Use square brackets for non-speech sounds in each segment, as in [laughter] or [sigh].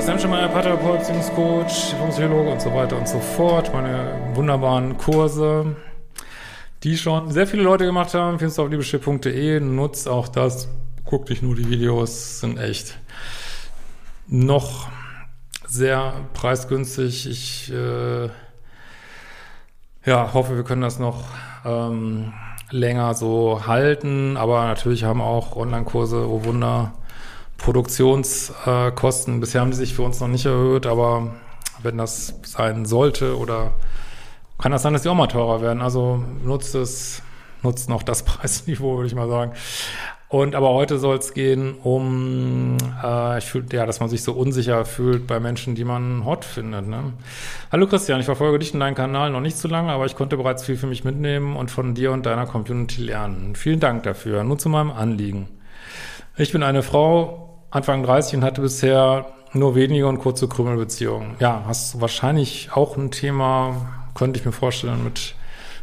Christian Schemmer, Paartherapeut, Beziehungscoach, Psychologe und so weiter und so fort. Meine wunderbaren Kurse, die schon sehr viele Leute gemacht haben, findest du auf liebeschiff.de. Nutzt auch das. Guck dich nur die Videos, sind echt noch sehr preisgünstig. Ich äh, ja, hoffe, wir können das noch ähm, länger so halten, aber natürlich haben auch Online-Kurse, oh Wunder, Produktionskosten. Bisher haben die sich für uns noch nicht erhöht, aber wenn das sein sollte oder kann das sein, dass die auch mal teurer werden. Also nutzt es, nutzt noch das [laughs] Preisniveau, würde ich mal sagen. Und aber heute soll es gehen um, äh, ich fühl, ja, dass man sich so unsicher fühlt bei Menschen, die man hot findet. Ne? Hallo Christian, ich verfolge dich in deinem Kanal noch nicht so lange, aber ich konnte bereits viel für mich mitnehmen und von dir und deiner Community lernen. Vielen Dank dafür. Nun zu meinem Anliegen. Ich bin eine Frau, Anfang 30 und hatte bisher nur wenige und kurze Krümelbeziehungen. Ja, hast du wahrscheinlich auch ein Thema, könnte ich mir vorstellen, mit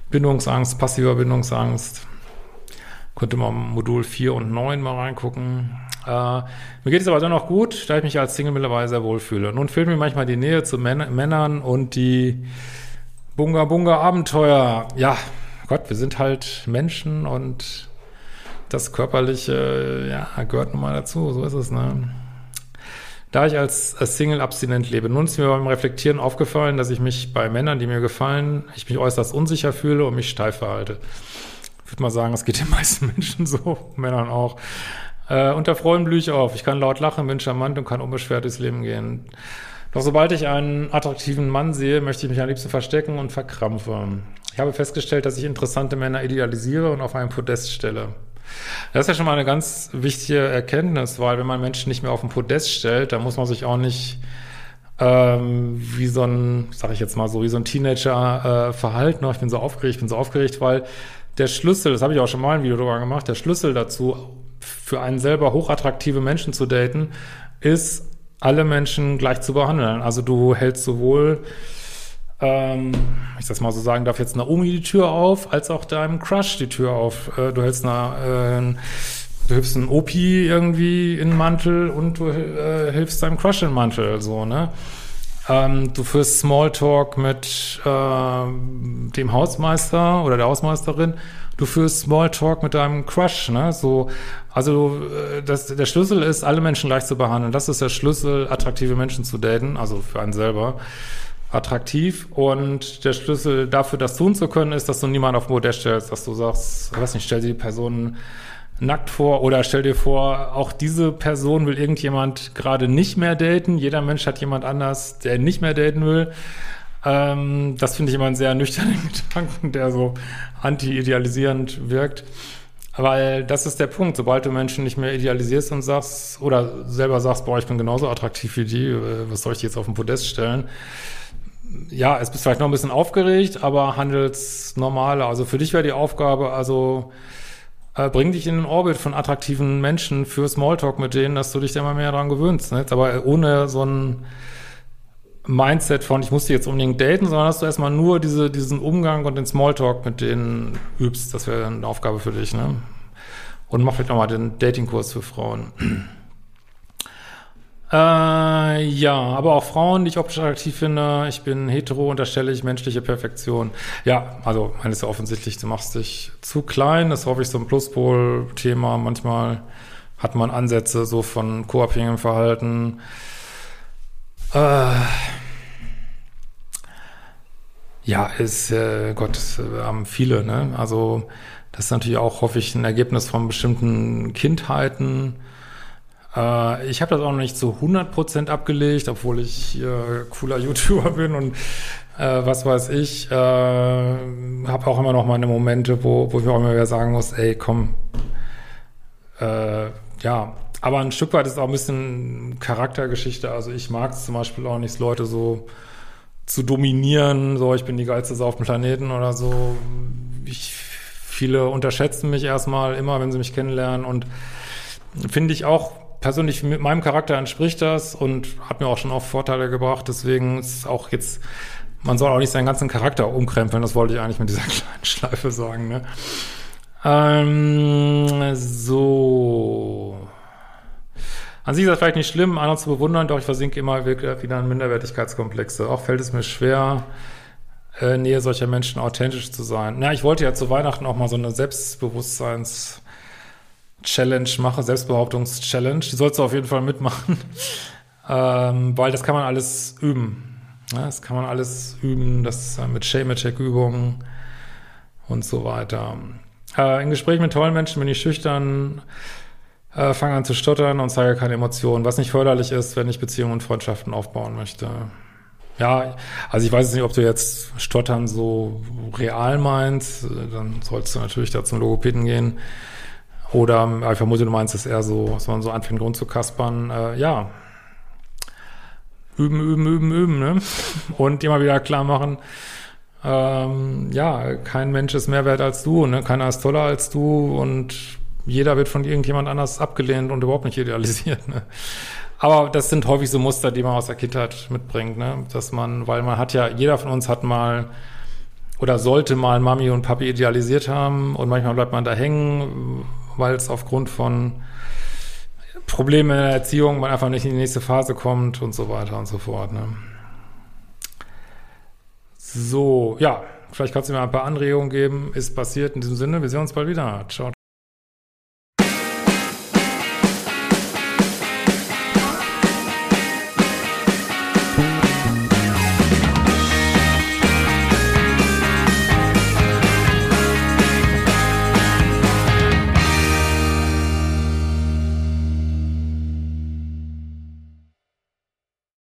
Bindungsangst, passiver Bindungsangst könnte man Modul 4 und 9 mal reingucken. Äh, mir geht es aber dennoch gut, da ich mich als Single mittlerweile sehr wohl fühle. Nun fehlt mir manchmal die Nähe zu Män Männern und die Bunga Bunga Abenteuer. Ja, Gott, wir sind halt Menschen und das Körperliche, ja, gehört nun mal dazu. So ist es, ne? Da ich als, Single abstinent lebe, nun ist mir beim Reflektieren aufgefallen, dass ich mich bei Männern, die mir gefallen, ich mich äußerst unsicher fühle und mich steif verhalte. Ich würde mal sagen, es geht den [laughs] meisten Menschen so, Männern auch. Äh, unter Freuden blühe ich auf. Ich kann laut lachen, bin charmant und kann unbeschwert durchs Leben gehen. Doch sobald ich einen attraktiven Mann sehe, möchte ich mich am liebsten verstecken und verkrampfen. Ich habe festgestellt, dass ich interessante Männer idealisiere und auf einen Podest stelle. Das ist ja schon mal eine ganz wichtige Erkenntnis, weil wenn man Menschen nicht mehr auf den Podest stellt, dann muss man sich auch nicht ähm, wie so ein, sag ich jetzt mal so, wie so ein Teenager äh, verhalten. Ich bin so aufgeregt, ich bin so aufgeregt, weil der Schlüssel, das habe ich auch schon mal ein Video darüber gemacht, der Schlüssel dazu, für einen selber hochattraktive Menschen zu daten, ist, alle Menschen gleich zu behandeln. Also du hältst sowohl, ähm, ich das mal so sagen darf, jetzt Naomi die Tür auf, als auch deinem Crush die Tür auf. Äh, du hältst eine, äh, du hilfst einem Opi irgendwie in Mantel und du äh, hilfst deinem Crush in Mantel, so, ne? Ähm, du führst Smalltalk mit äh, dem Hausmeister oder der Hausmeisterin. Du führst Smalltalk mit deinem Crush, ne? So, also äh, das, der Schlüssel ist, alle Menschen gleich zu behandeln. Das ist der Schlüssel, attraktive Menschen zu daten, also für einen selber attraktiv. Und der Schlüssel dafür, das tun zu können, ist, dass du niemanden auf Modell stellst, dass du sagst, ich weiß nicht, stell die Person nackt vor oder stell dir vor, auch diese Person will irgendjemand gerade nicht mehr daten. Jeder Mensch hat jemand anders, der nicht mehr daten will. Ähm, das finde ich immer einen sehr nüchternen [laughs] Gedanken, der so anti-idealisierend wirkt. Weil das ist der Punkt, sobald du Menschen nicht mehr idealisierst und sagst, oder selber sagst, boah, ich bin genauso attraktiv wie die, äh, was soll ich jetzt auf den Podest stellen? Ja, es bist vielleicht noch ein bisschen aufgeregt, aber handelst normaler. Also für dich wäre die Aufgabe, also äh, bring dich in den Orbit von attraktiven Menschen für Smalltalk mit denen, dass du dich da mal mehr dran gewöhnst. Ne? Aber ohne so ein Mindset von, ich muss die jetzt unbedingt daten, sondern dass du erstmal nur diese, diesen Umgang und den Smalltalk mit denen übst. Das wäre eine Aufgabe für dich. Ne? Und mach vielleicht nochmal den Datingkurs für Frauen. Äh, ja, aber auch Frauen, die ich optisch attraktiv finde. Ich bin hetero, unterstelle ich menschliche Perfektion. Ja, also, meines ja offensichtlich, du machst dich zu klein. Das ist häufig so ein Pluspol-Thema. Manchmal hat man Ansätze so von co-abhängigem Verhalten. Äh, ja, ist, äh, Gott, wir haben viele, ne? Also, das ist natürlich auch häufig ein Ergebnis von bestimmten Kindheiten äh, ich habe das auch noch nicht zu 100% abgelegt, obwohl ich äh, cooler [laughs] YouTuber bin und äh, was weiß ich. Äh, habe auch immer noch meine Momente, wo, wo ich auch immer wieder sagen muss, ey, komm, äh, ja. Aber ein Stück weit ist auch ein bisschen Charaktergeschichte. Also ich mag es zum Beispiel auch nicht, Leute so zu dominieren, so ich bin die geilste auf dem Planeten oder so. Ich, viele unterschätzen mich erstmal immer, wenn sie mich kennenlernen und finde ich auch persönlich mit meinem Charakter entspricht das und hat mir auch schon oft Vorteile gebracht. Deswegen ist auch jetzt, man soll auch nicht seinen ganzen Charakter umkrempeln. Das wollte ich eigentlich mit dieser [laughs] kleinen Schleife sagen. Ne? Ähm, so. An sich ist das vielleicht nicht schlimm, andere zu bewundern, doch ich versinke immer wieder in Minderwertigkeitskomplexe. Auch fällt es mir schwer, äh, Nähe solcher Menschen authentisch zu sein. Na, ich wollte ja zu Weihnachten auch mal so eine Selbstbewusstseins- Challenge machen, Selbstbehauptungs-Challenge. Die sollst du auf jeden Fall mitmachen, [laughs] ähm, weil das kann man alles üben. Ja, das kann man alles üben, das äh, mit Shame-Attack-Übungen und so weiter. Äh, in Gesprächen mit tollen Menschen bin ich schüchtern, äh, fange an zu stottern und zeige keine Emotionen, was nicht förderlich ist, wenn ich Beziehungen und Freundschaften aufbauen möchte. Ja, also ich weiß nicht, ob du jetzt Stottern so real meinst, dann sollst du natürlich da zum Logopäden gehen. Oder ich vermute, du meinst es eher so, dass man so anfängt rumzukaspern. Äh, ja, üben, üben, üben, üben, ne? [laughs] Und immer wieder klar machen, ähm, ja, kein Mensch ist mehr wert als du, ne? Keiner ist toller als du und jeder wird von irgendjemand anders abgelehnt und überhaupt nicht idealisiert, ne? Aber das sind häufig so Muster, die man aus der Kindheit mitbringt, ne? Dass man, weil man hat ja, jeder von uns hat mal oder sollte mal Mami und Papi idealisiert haben und manchmal bleibt man da hängen, weil es aufgrund von Problemen in der Erziehung man einfach nicht in die nächste Phase kommt und so weiter und so fort. Ne? So, ja, vielleicht kannst du mir ein paar Anregungen geben. Ist passiert in diesem Sinne. Wir sehen uns bald wieder. Ciao, ciao.